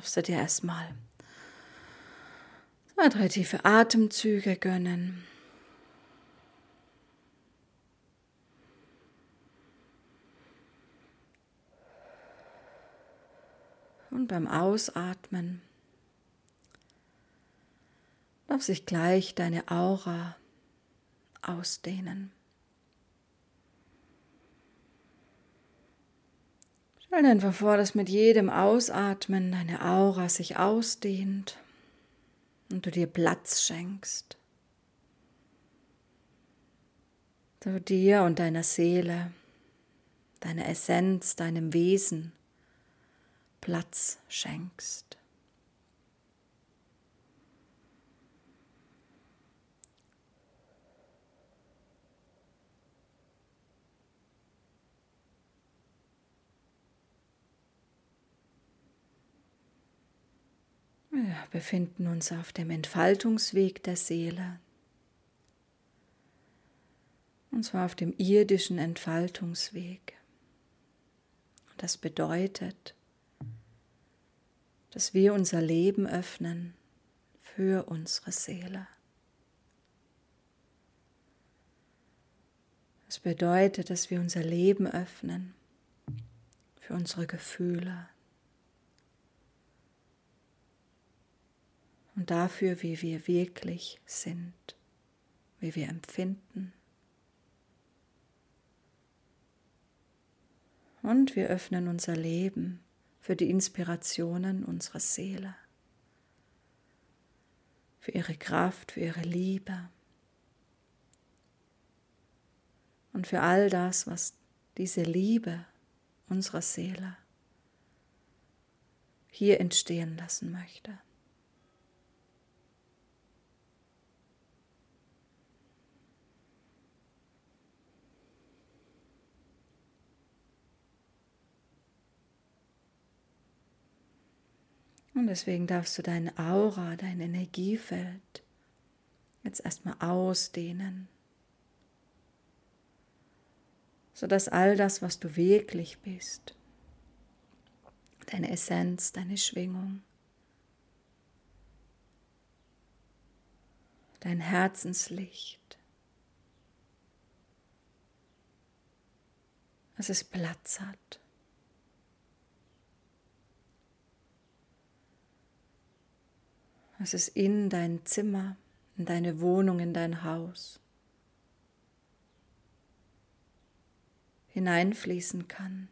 darfst du dir erstmal zwei, drei tiefe Atemzüge gönnen. Und beim Ausatmen darf sich gleich deine Aura ausdehnen. Stell dir einfach vor, dass mit jedem Ausatmen deine Aura sich ausdehnt und du dir Platz schenkst. Du dir und deiner Seele, deiner Essenz, deinem Wesen Platz schenkst. Wir befinden uns auf dem Entfaltungsweg der Seele. Und zwar auf dem irdischen Entfaltungsweg. Das bedeutet, dass wir unser Leben öffnen für unsere Seele. Das bedeutet, dass wir unser Leben öffnen für unsere Gefühle und dafür, wie wir wirklich sind, wie wir empfinden. Und wir öffnen unser Leben für die Inspirationen unserer Seele, für ihre Kraft, für ihre Liebe und für all das, was diese Liebe unserer Seele hier entstehen lassen möchte. Und deswegen darfst du deine Aura, dein Energiefeld jetzt erstmal ausdehnen, sodass all das, was du wirklich bist, deine Essenz, deine Schwingung, dein Herzenslicht, dass es Platz hat. Es in dein Zimmer, in deine Wohnung, in dein Haus hineinfließen kann.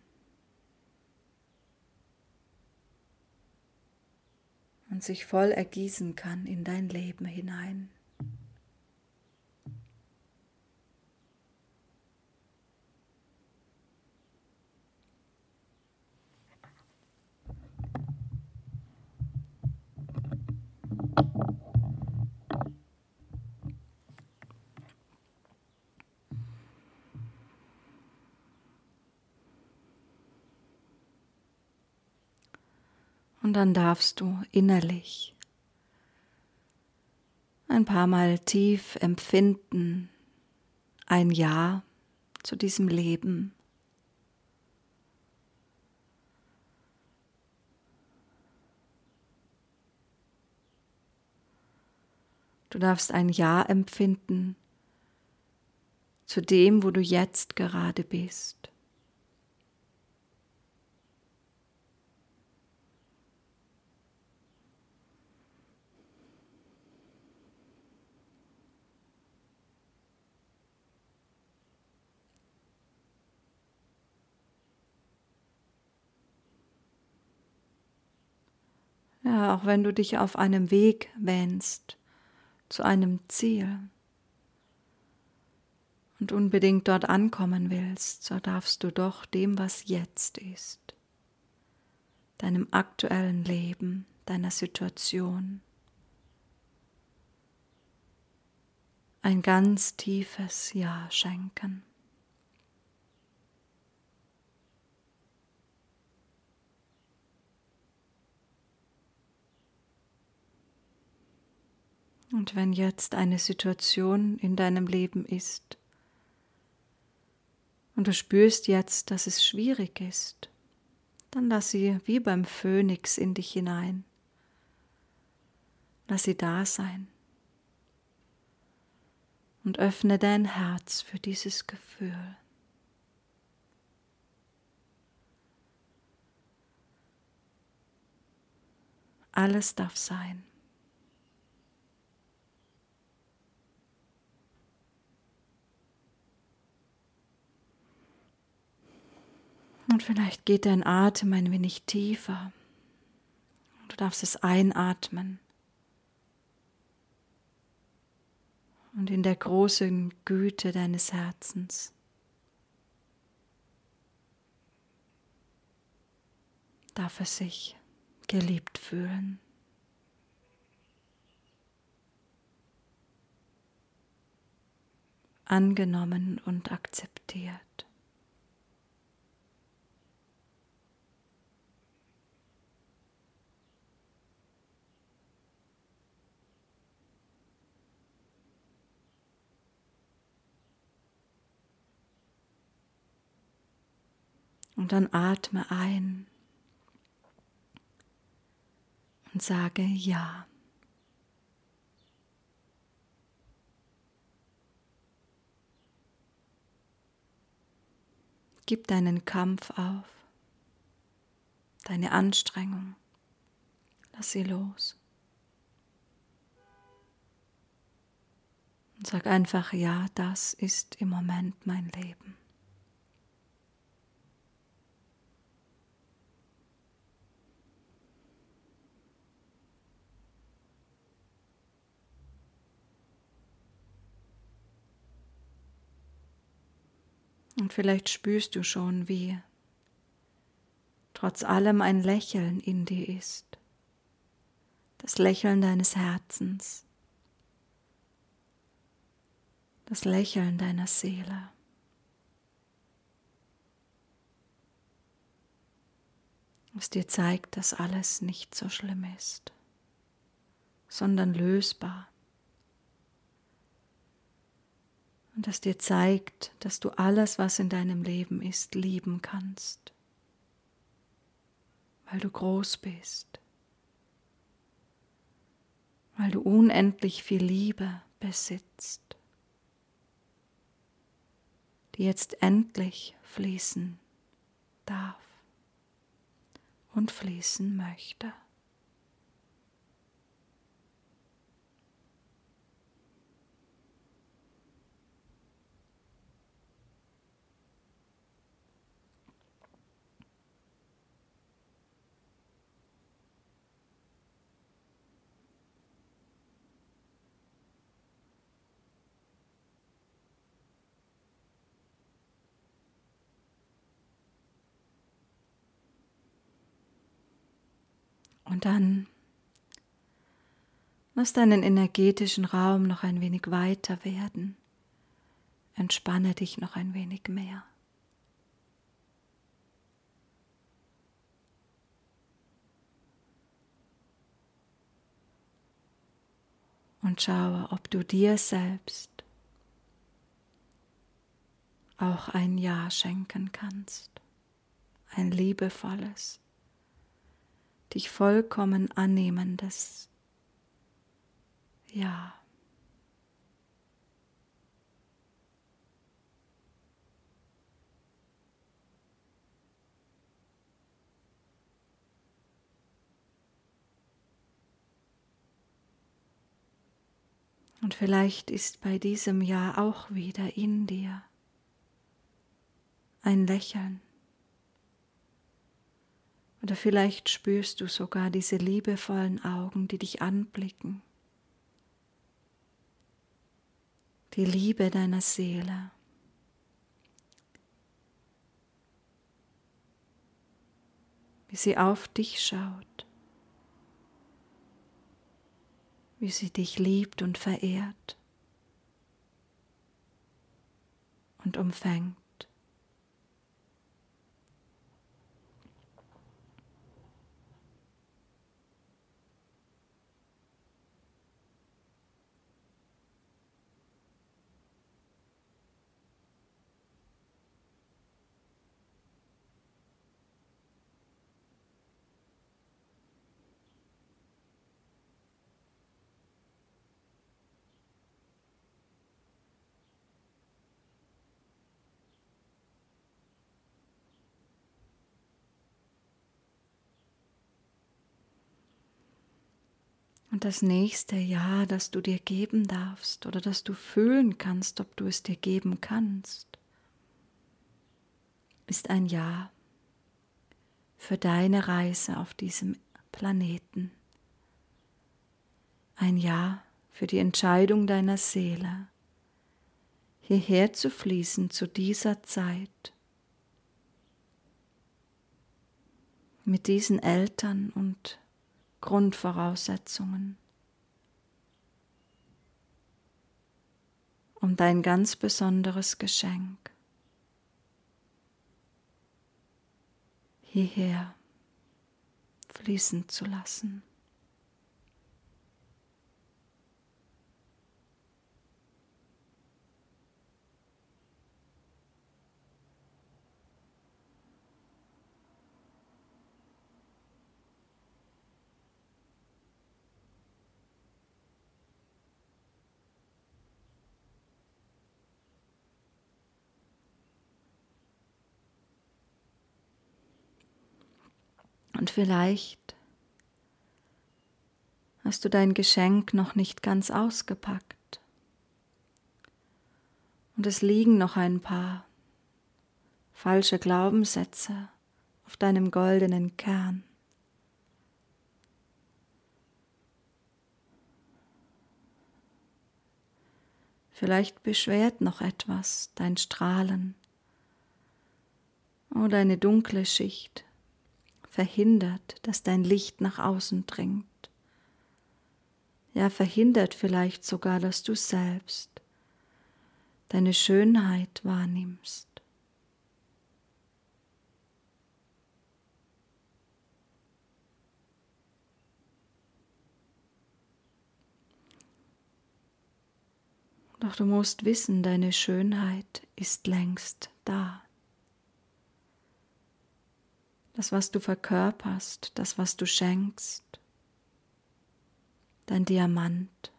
Und sich voll ergießen kann in dein Leben hinein. Und dann darfst du innerlich ein paar Mal tief empfinden, ein Ja zu diesem Leben. Du darfst ein Ja empfinden zu dem, wo du jetzt gerade bist. Ja, auch wenn du dich auf einem Weg wähnst zu einem Ziel und unbedingt dort ankommen willst, so darfst du doch dem, was jetzt ist, deinem aktuellen Leben, deiner Situation, ein ganz tiefes Ja schenken. Und wenn jetzt eine Situation in deinem Leben ist und du spürst jetzt, dass es schwierig ist, dann lass sie wie beim Phönix in dich hinein. Lass sie da sein. Und öffne dein Herz für dieses Gefühl. Alles darf sein. Und vielleicht geht dein Atem ein wenig tiefer. Du darfst es einatmen. Und in der großen Güte deines Herzens darf es sich geliebt fühlen. Angenommen und akzeptiert. Und dann atme ein und sage Ja. Gib deinen Kampf auf, deine Anstrengung, lass sie los. Und sag einfach, ja, das ist im Moment mein Leben. Und vielleicht spürst du schon, wie trotz allem ein Lächeln in dir ist. Das Lächeln deines Herzens. Das Lächeln deiner Seele. Was dir zeigt, dass alles nicht so schlimm ist, sondern lösbar. Und das dir zeigt, dass du alles, was in deinem Leben ist, lieben kannst, weil du groß bist, weil du unendlich viel Liebe besitzt, die jetzt endlich fließen darf und fließen möchte. Und dann lass deinen energetischen Raum noch ein wenig weiter werden. Entspanne dich noch ein wenig mehr. Und schaue, ob du dir selbst auch ein Ja schenken kannst, ein liebevolles dich vollkommen annehmendes Ja. Und vielleicht ist bei diesem Ja auch wieder in dir ein Lächeln. Oder vielleicht spürst du sogar diese liebevollen Augen, die dich anblicken. Die Liebe deiner Seele. Wie sie auf dich schaut. Wie sie dich liebt und verehrt und umfängt. Und das nächste Ja, das du dir geben darfst oder das du fühlen kannst, ob du es dir geben kannst, ist ein Ja für deine Reise auf diesem Planeten. Ein Ja für die Entscheidung deiner Seele, hierher zu fließen zu dieser Zeit mit diesen Eltern und Grundvoraussetzungen, um dein ganz besonderes Geschenk hierher fließen zu lassen. Und vielleicht hast du dein Geschenk noch nicht ganz ausgepackt. Und es liegen noch ein paar falsche Glaubenssätze auf deinem goldenen Kern. Vielleicht beschwert noch etwas dein Strahlen oder eine dunkle Schicht verhindert, dass dein Licht nach außen dringt. Ja, verhindert vielleicht sogar, dass du selbst deine Schönheit wahrnimmst. Doch du musst wissen, deine Schönheit ist längst da das, was du verkörperst, das, was du schenkst, dein Diamant,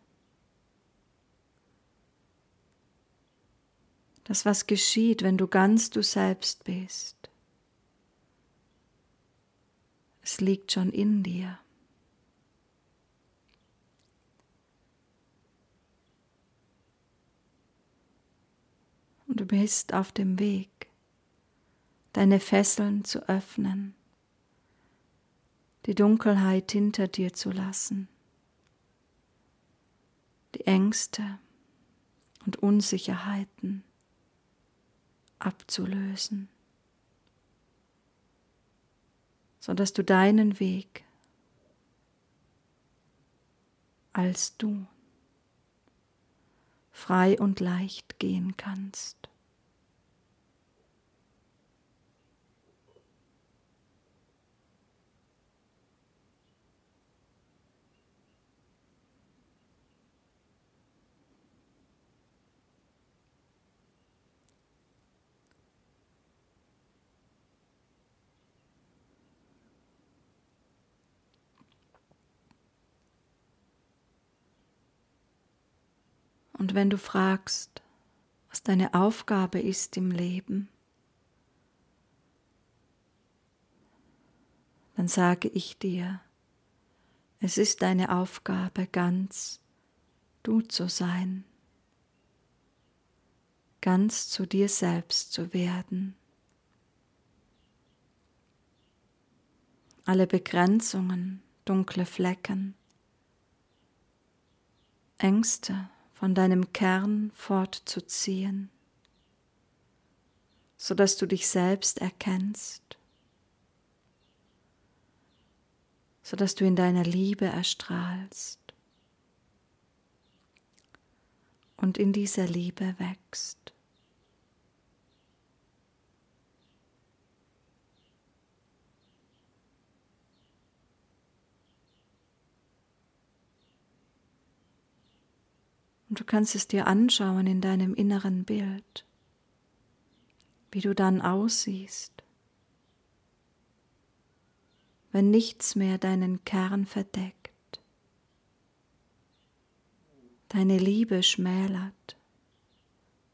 das, was geschieht, wenn du ganz du selbst bist. Es liegt schon in dir. Und du bist auf dem Weg deine Fesseln zu öffnen, die Dunkelheit hinter dir zu lassen, die Ängste und Unsicherheiten abzulösen, sodass du deinen Weg als du frei und leicht gehen kannst. Und wenn du fragst, was deine Aufgabe ist im Leben, dann sage ich dir, es ist deine Aufgabe, ganz du zu sein, ganz zu dir selbst zu werden. Alle Begrenzungen, dunkle Flecken, Ängste, von deinem Kern fortzuziehen, sodass du dich selbst erkennst, sodass du in deiner Liebe erstrahlst und in dieser Liebe wächst. Und du kannst es dir anschauen in deinem inneren Bild, wie du dann aussiehst, wenn nichts mehr deinen Kern verdeckt, deine Liebe schmälert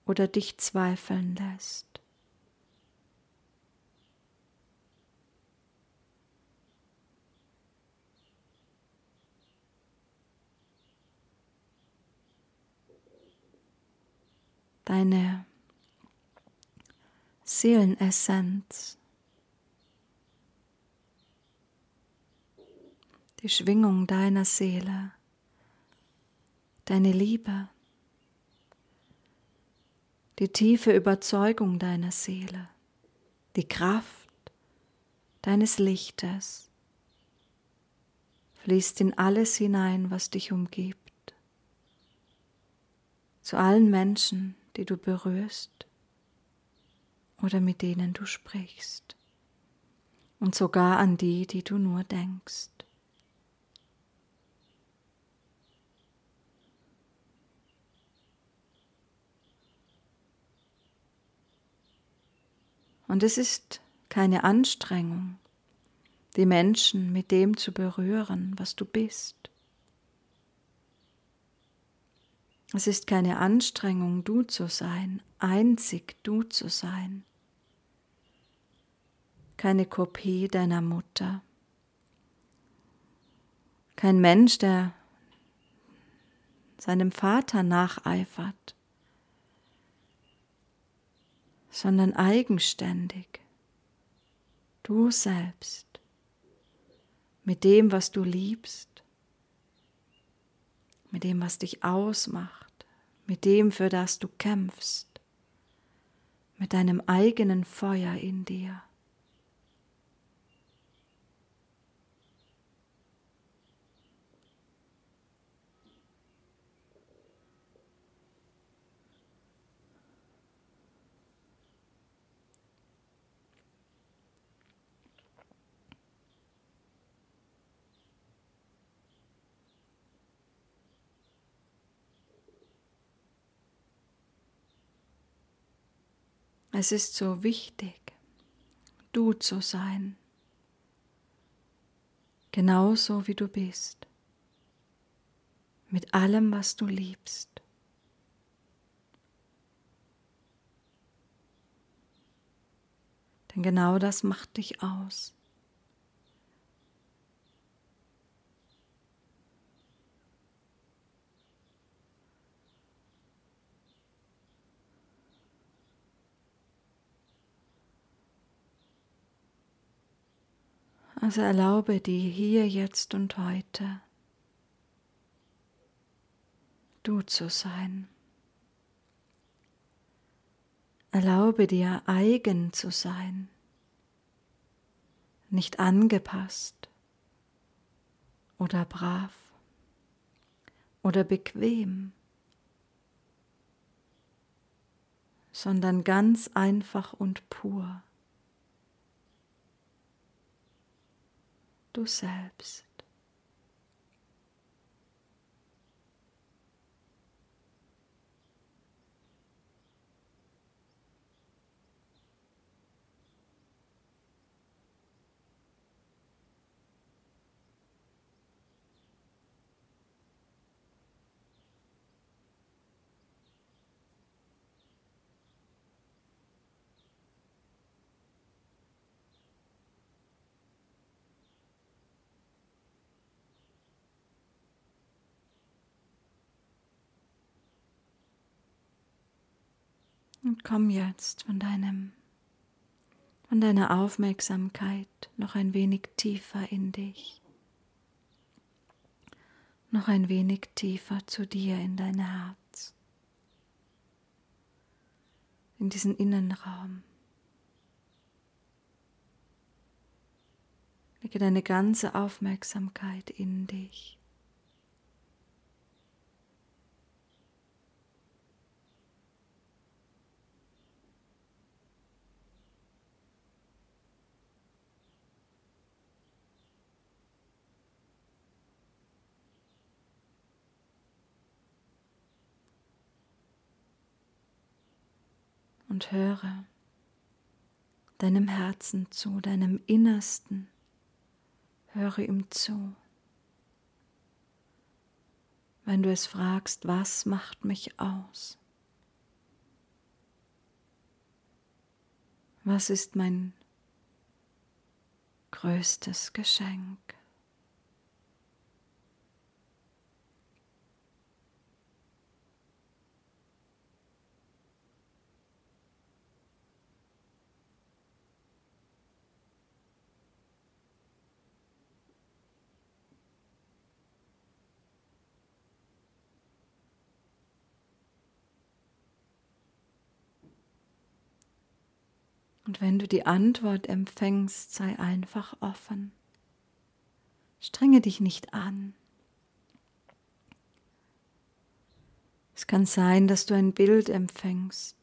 oder dich zweifeln lässt. Deine Seelenessenz, die Schwingung deiner Seele, deine Liebe, die tiefe Überzeugung deiner Seele, die Kraft deines Lichtes fließt in alles hinein, was dich umgibt, zu allen Menschen, die du berührst oder mit denen du sprichst und sogar an die, die du nur denkst. Und es ist keine Anstrengung, die Menschen mit dem zu berühren, was du bist. Es ist keine Anstrengung, du zu sein, einzig du zu sein. Keine Kopie deiner Mutter. Kein Mensch, der seinem Vater nacheifert, sondern eigenständig. Du selbst mit dem, was du liebst, mit dem, was dich ausmacht, mit dem, für das du kämpfst, mit deinem eigenen Feuer in dir. Es ist so wichtig, du zu sein, genauso wie du bist, mit allem, was du liebst. Denn genau das macht dich aus. Also erlaube dir hier, jetzt und heute du zu sein. Erlaube dir eigen zu sein, nicht angepasst oder brav oder bequem, sondern ganz einfach und pur. Du selbst. Und komm jetzt von deinem von deiner Aufmerksamkeit noch ein wenig tiefer in dich, noch ein wenig tiefer zu dir in dein Herz, in diesen Innenraum. Lege deine ganze Aufmerksamkeit in dich. Und höre deinem Herzen zu, deinem Innersten. Höre ihm zu. Wenn du es fragst, was macht mich aus? Was ist mein größtes Geschenk? Und wenn du die Antwort empfängst, sei einfach offen. Strenge dich nicht an. Es kann sein, dass du ein Bild empfängst,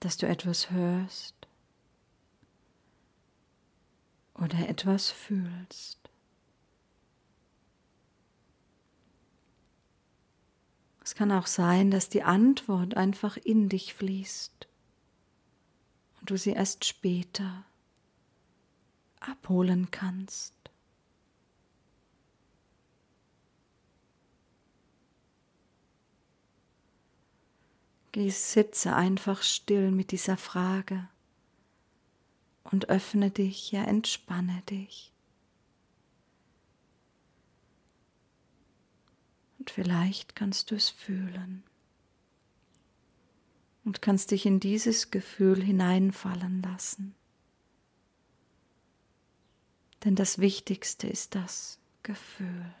dass du etwas hörst oder etwas fühlst. Es kann auch sein, dass die Antwort einfach in dich fließt du sie erst später abholen kannst. Geh, sitze einfach still mit dieser Frage und öffne dich, ja entspanne dich. Und vielleicht kannst du es fühlen und kannst dich in dieses Gefühl hineinfallen lassen. Denn das Wichtigste ist das Gefühl.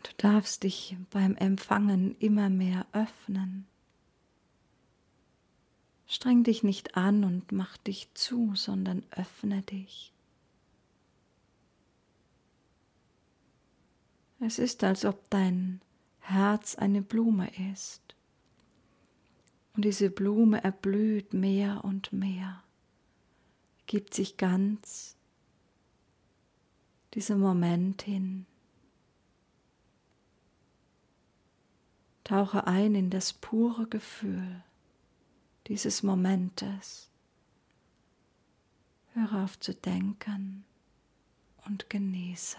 Du darfst dich beim Empfangen immer mehr öffnen. Streng dich nicht an und mach dich zu, sondern öffne dich. Es ist, als ob dein Herz eine Blume ist. Und diese Blume erblüht mehr und mehr, gibt sich ganz diesem Moment hin. Tauche ein in das pure Gefühl dieses Momentes. Höre auf zu denken und genieße.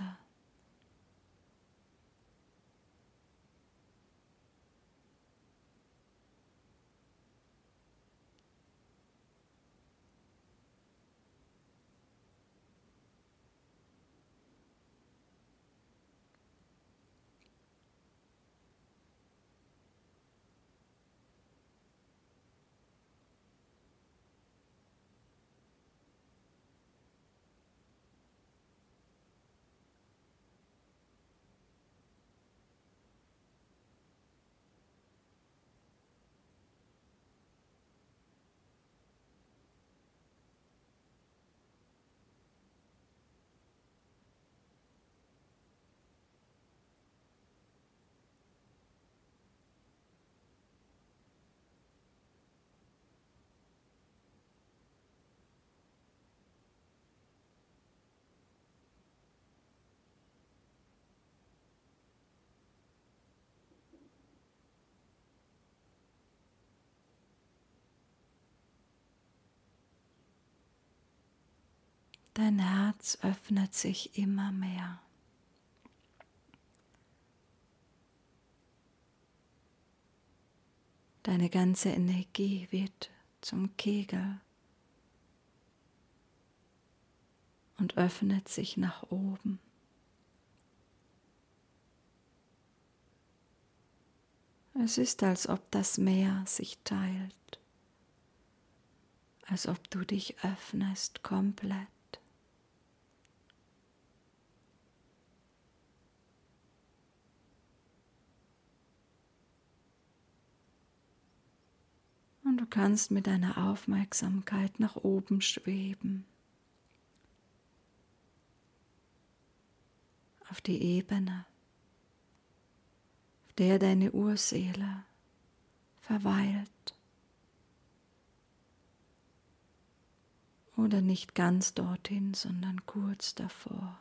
Dein Herz öffnet sich immer mehr. Deine ganze Energie wird zum Kegel und öffnet sich nach oben. Es ist, als ob das Meer sich teilt, als ob du dich öffnest komplett. Und du kannst mit deiner Aufmerksamkeit nach oben schweben. Auf die Ebene, auf der deine Urseele verweilt oder nicht ganz dorthin, sondern kurz davor.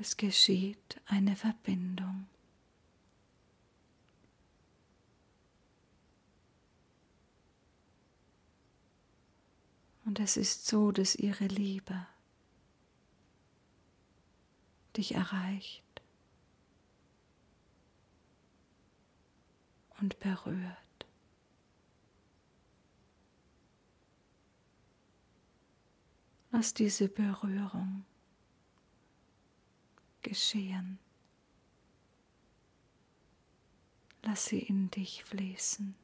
Es geschieht eine Verbindung. Und es ist so, dass ihre Liebe dich erreicht und berührt. Lass diese Berührung geschehen. Lass sie in dich fließen.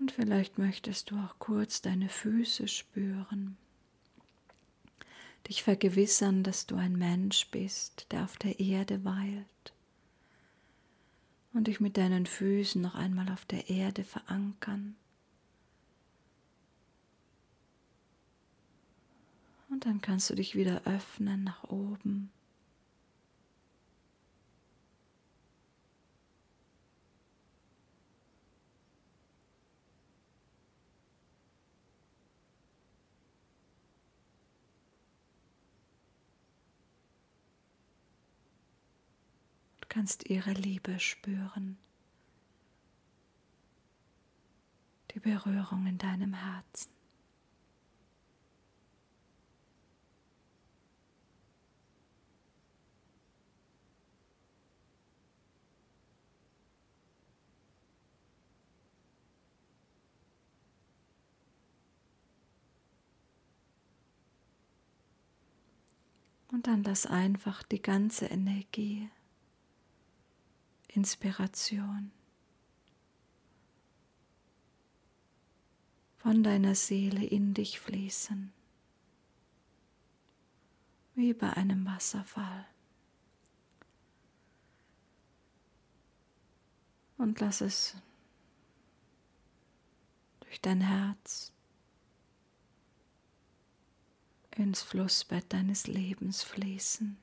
Und vielleicht möchtest du auch kurz deine Füße spüren, dich vergewissern, dass du ein Mensch bist, der auf der Erde weilt. Und dich mit deinen Füßen noch einmal auf der Erde verankern. Und dann kannst du dich wieder öffnen nach oben kannst ihre Liebe spüren, die Berührung in deinem Herzen. Und dann lass einfach die ganze Energie Inspiration von deiner Seele in dich fließen, wie bei einem Wasserfall. Und lass es durch dein Herz ins Flussbett deines Lebens fließen.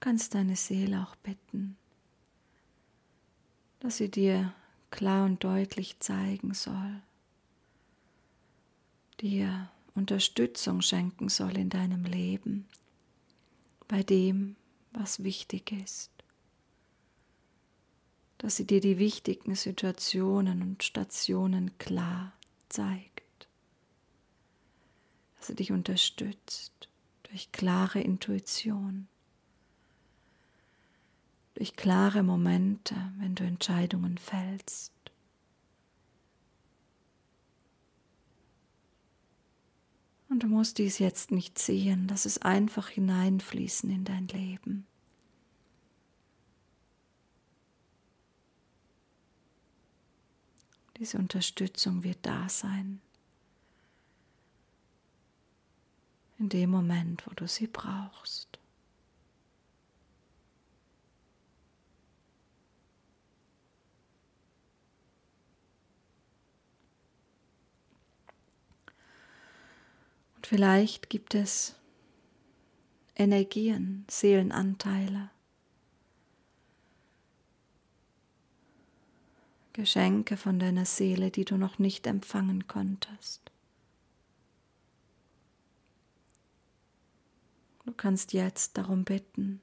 Kannst deine Seele auch bitten, dass sie dir klar und deutlich zeigen soll, dir Unterstützung schenken soll in deinem Leben, bei dem, was wichtig ist, dass sie dir die wichtigen Situationen und Stationen klar zeigt, dass sie dich unterstützt durch klare Intuition durch klare Momente, wenn du Entscheidungen fällst. Und du musst dies jetzt nicht sehen, lass es einfach hineinfließen in dein Leben. Diese Unterstützung wird da sein. In dem Moment, wo du sie brauchst. Vielleicht gibt es Energien, Seelenanteile, Geschenke von deiner Seele, die du noch nicht empfangen konntest. Du kannst jetzt darum bitten,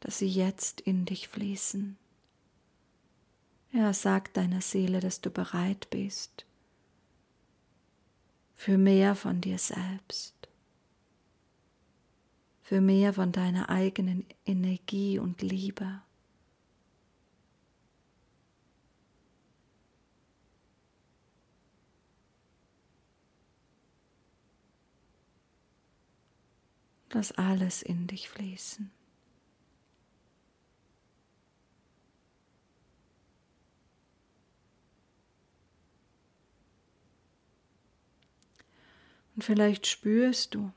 dass sie jetzt in dich fließen. Ja, sagt deiner Seele, dass du bereit bist, für mehr von dir selbst, für mehr von deiner eigenen Energie und Liebe. Lass alles in dich fließen. Und vielleicht spürst du,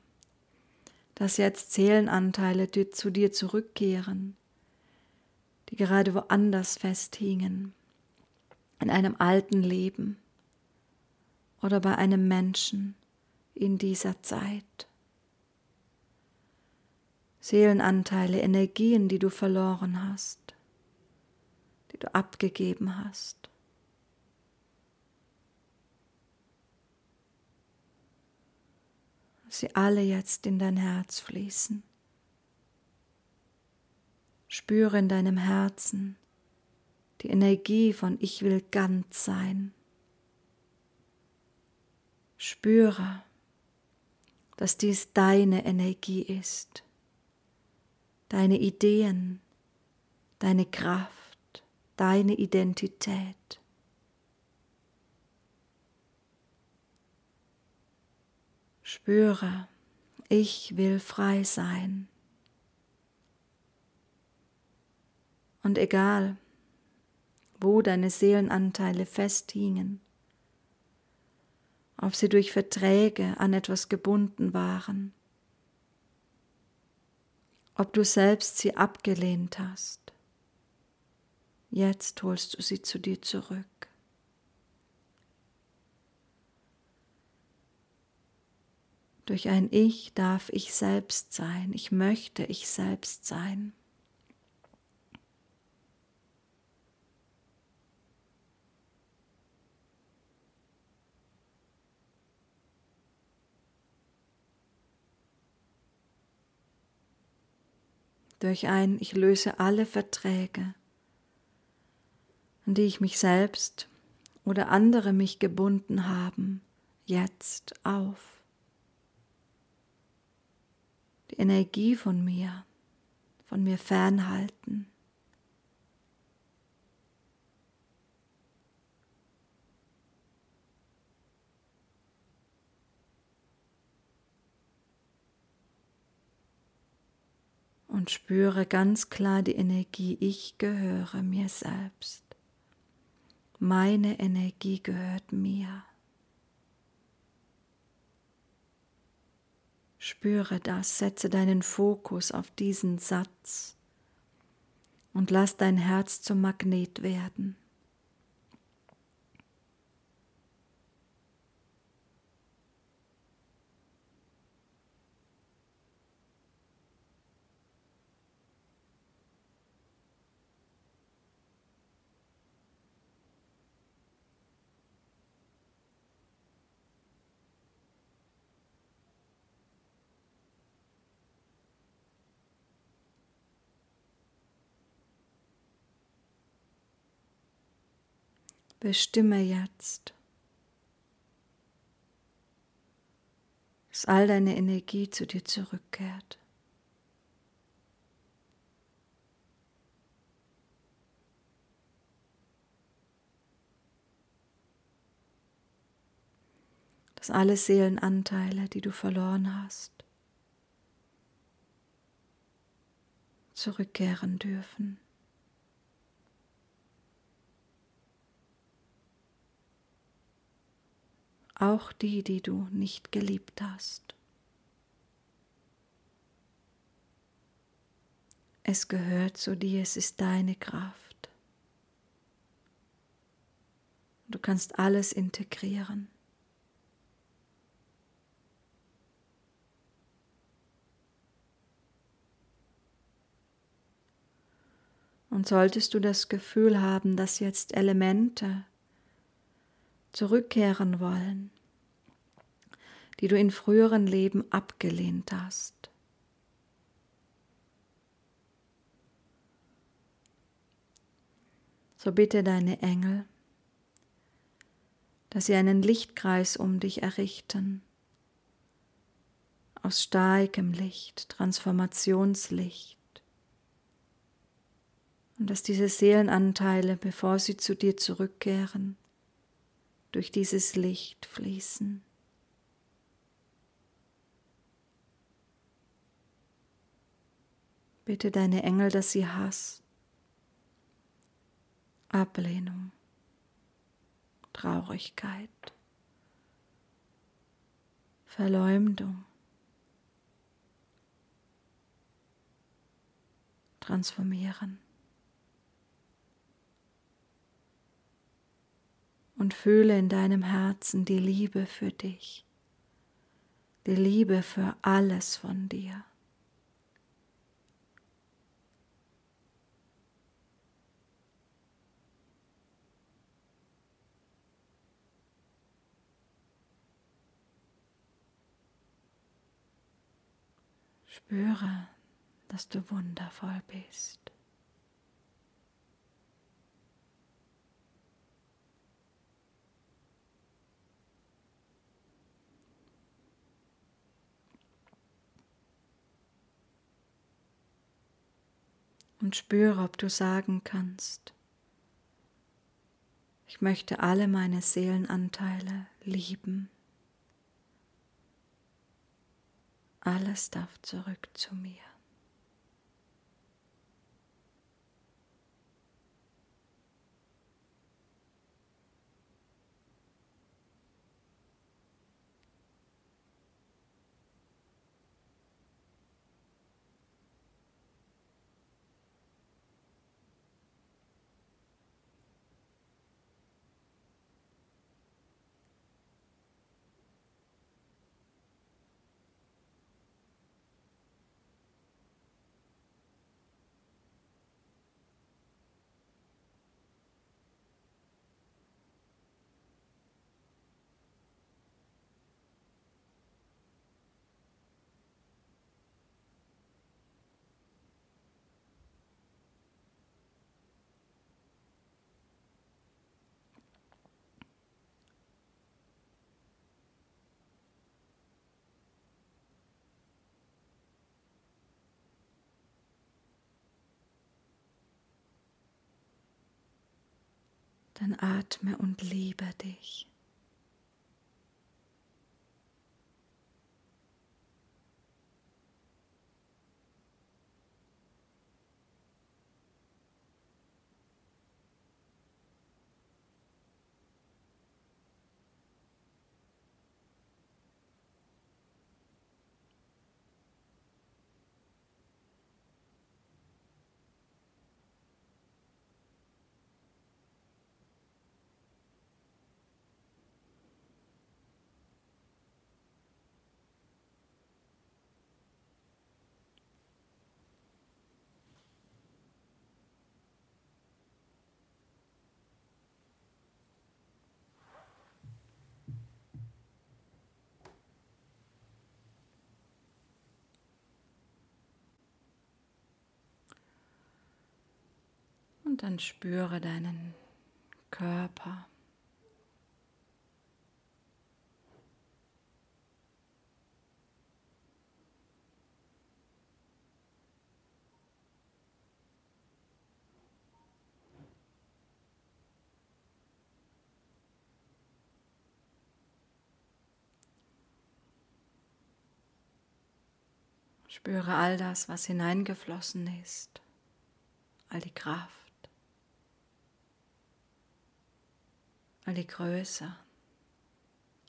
dass jetzt Seelenanteile die zu dir zurückkehren, die gerade woanders festhingen, in einem alten Leben oder bei einem Menschen in dieser Zeit. Seelenanteile, Energien, die du verloren hast, die du abgegeben hast. Sie alle jetzt in dein Herz fließen. Spüre in deinem Herzen die Energie von Ich will ganz sein. Spüre, dass dies deine Energie ist, deine Ideen, deine Kraft, deine Identität. Spüre, ich will frei sein. Und egal, wo deine Seelenanteile festhingen, ob sie durch Verträge an etwas gebunden waren, ob du selbst sie abgelehnt hast, jetzt holst du sie zu dir zurück. Durch ein Ich darf ich selbst sein. Ich möchte ich selbst sein. Durch ein Ich löse alle Verträge, an die ich mich selbst oder andere mich gebunden haben, jetzt auf. Die Energie von mir, von mir fernhalten. Und spüre ganz klar die Energie, ich gehöre mir selbst. Meine Energie gehört mir. Spüre das, setze deinen Fokus auf diesen Satz und lass dein Herz zum Magnet werden. Bestimme jetzt, dass all deine Energie zu dir zurückkehrt. Dass alle Seelenanteile, die du verloren hast, zurückkehren dürfen. Auch die, die du nicht geliebt hast. Es gehört zu dir, es ist deine Kraft. Du kannst alles integrieren. Und solltest du das Gefühl haben, dass jetzt Elemente zurückkehren wollen, die du in früheren Leben abgelehnt hast. So bitte deine Engel, dass sie einen Lichtkreis um dich errichten, aus starkem Licht, Transformationslicht, und dass diese Seelenanteile, bevor sie zu dir zurückkehren, durch dieses Licht fließen. Bitte deine Engel, dass sie Hass, Ablehnung, Traurigkeit, Verleumdung, transformieren. Und fühle in deinem Herzen die Liebe für dich, die Liebe für alles von dir. Spüre, dass du wundervoll bist. Und spüre, ob du sagen kannst, ich möchte alle meine Seelenanteile lieben. Alles darf zurück zu mir. Dann atme und liebe dich. Dann spüre deinen Körper. Spüre all das, was hineingeflossen ist, all die Kraft. All die Größe,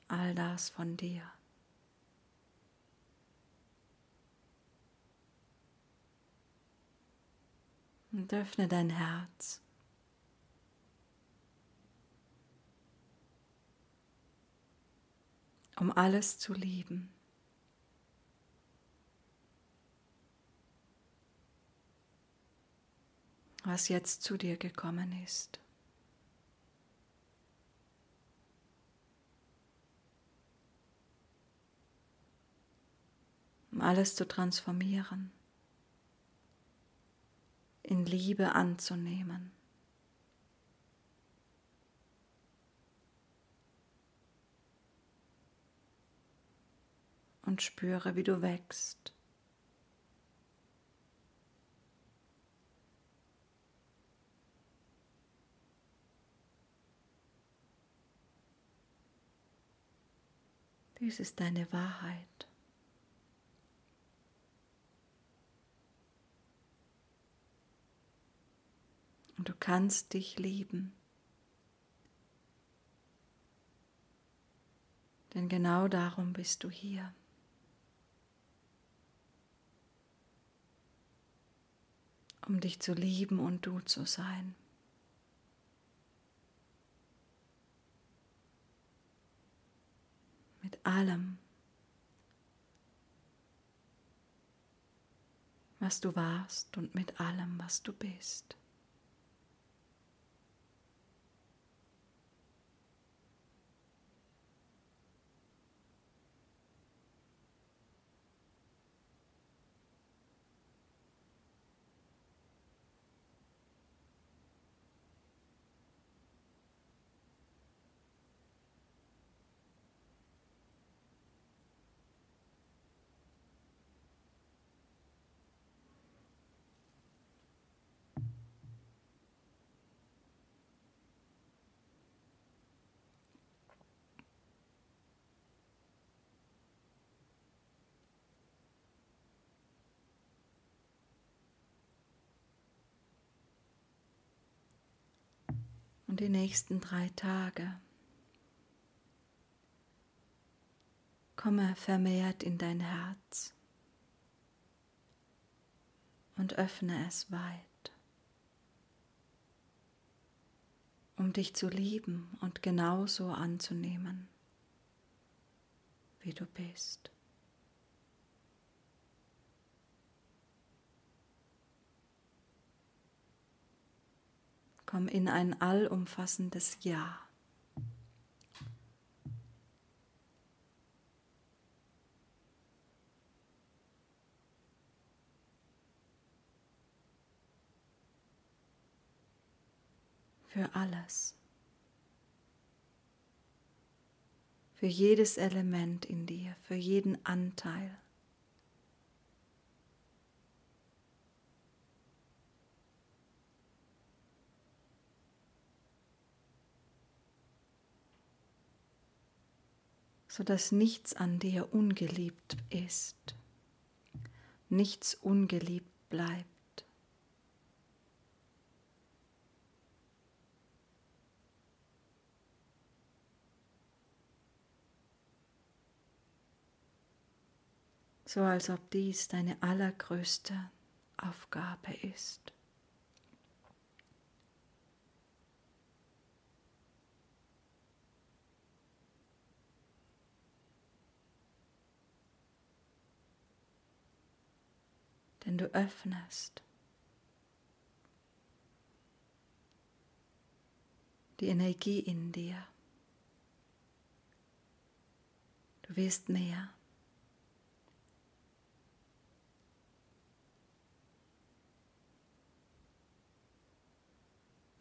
all das von dir. Und öffne dein Herz. um alles zu lieben. was jetzt zu dir gekommen ist. alles zu transformieren, in Liebe anzunehmen. Und spüre, wie du wächst. Dies ist deine Wahrheit. Und du kannst dich lieben. Denn genau darum bist du hier. Um dich zu lieben und du zu sein. Mit allem, was du warst und mit allem, was du bist. Und die nächsten drei Tage. Komme vermehrt in dein Herz und öffne es weit, um dich zu lieben und genauso anzunehmen, wie du bist. Komm in ein allumfassendes Ja. Für alles. Für jedes Element in dir, für jeden Anteil. Sodass nichts an dir ungeliebt ist, nichts ungeliebt bleibt. so als ob dies deine allergrößte Aufgabe ist. Denn du öffnest die Energie in dir. Du wirst mehr.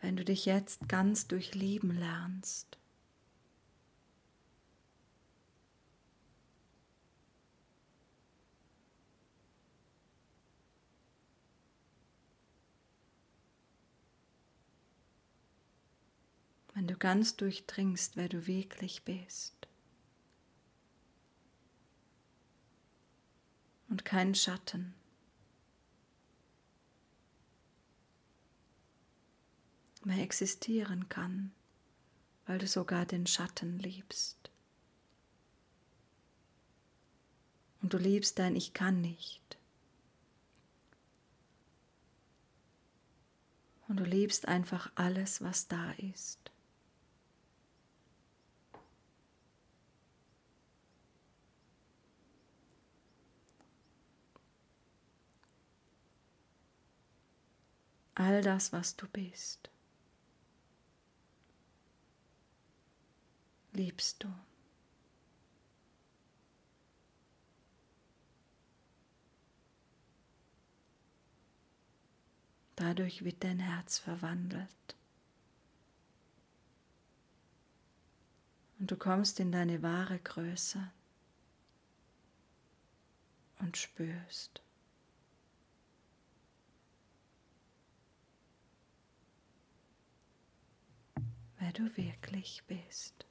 Wenn du dich jetzt ganz durchlieben lernst, wenn du ganz durchdringst, wer du wirklich bist. Und kein Schatten. mehr existieren kann, weil du sogar den Schatten liebst. Und du liebst dein Ich kann nicht. Und du liebst einfach alles, was da ist. All das, was du bist. Liebst du. Dadurch wird dein Herz verwandelt. Und du kommst in deine wahre Größe. und spürst. Wer du wirklich bist.